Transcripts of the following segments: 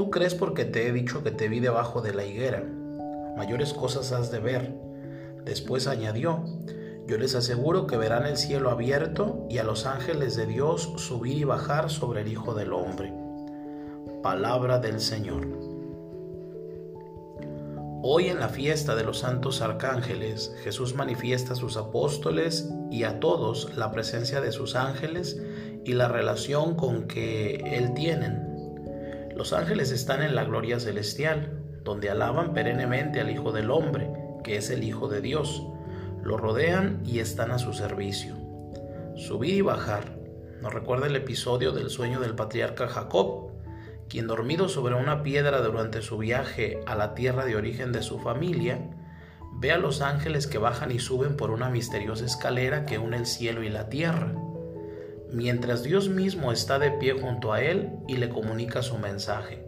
Tú crees porque te he dicho que te vi debajo de la higuera. Mayores cosas has de ver. Después añadió, yo les aseguro que verán el cielo abierto y a los ángeles de Dios subir y bajar sobre el Hijo del Hombre. Palabra del Señor. Hoy en la fiesta de los santos arcángeles, Jesús manifiesta a sus apóstoles y a todos la presencia de sus ángeles y la relación con que Él tienen los ángeles están en la gloria celestial, donde alaban perennemente al Hijo del Hombre, que es el Hijo de Dios. Lo rodean y están a su servicio. Subir y bajar. Nos recuerda el episodio del sueño del patriarca Jacob, quien dormido sobre una piedra durante su viaje a la tierra de origen de su familia, ve a los ángeles que bajan y suben por una misteriosa escalera que une el cielo y la tierra mientras Dios mismo está de pie junto a él y le comunica su mensaje.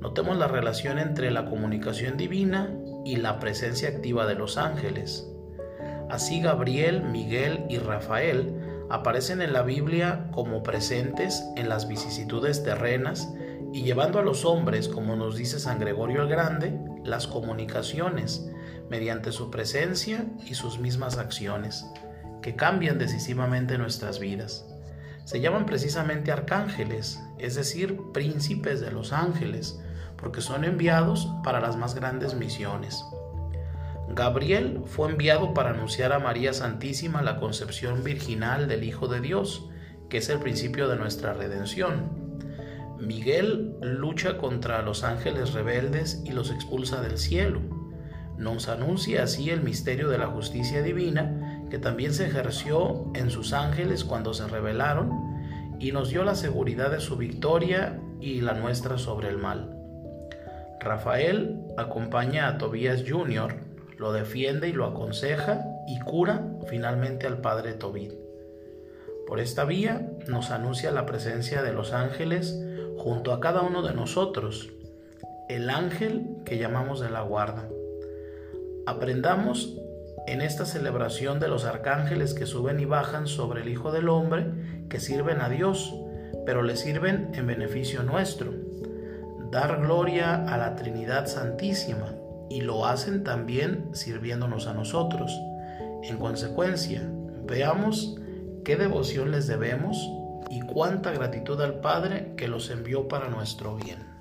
Notemos la relación entre la comunicación divina y la presencia activa de los ángeles. Así Gabriel, Miguel y Rafael aparecen en la Biblia como presentes en las vicisitudes terrenas y llevando a los hombres, como nos dice San Gregorio el Grande, las comunicaciones mediante su presencia y sus mismas acciones que cambian decisivamente nuestras vidas. Se llaman precisamente arcángeles, es decir, príncipes de los ángeles, porque son enviados para las más grandes misiones. Gabriel fue enviado para anunciar a María Santísima la concepción virginal del Hijo de Dios, que es el principio de nuestra redención. Miguel lucha contra los ángeles rebeldes y los expulsa del cielo. Nos anuncia así el misterio de la justicia divina que también se ejerció en sus ángeles cuando se rebelaron y nos dio la seguridad de su victoria y la nuestra sobre el mal. Rafael acompaña a Tobías Jr., lo defiende y lo aconseja y cura finalmente al padre Tobit. Por esta vía nos anuncia la presencia de los ángeles junto a cada uno de nosotros, el ángel que llamamos de la guarda. Aprendamos en esta celebración de los arcángeles que suben y bajan sobre el Hijo del Hombre, que sirven a Dios, pero le sirven en beneficio nuestro. Dar gloria a la Trinidad Santísima, y lo hacen también sirviéndonos a nosotros. En consecuencia, veamos qué devoción les debemos y cuánta gratitud al Padre que los envió para nuestro bien.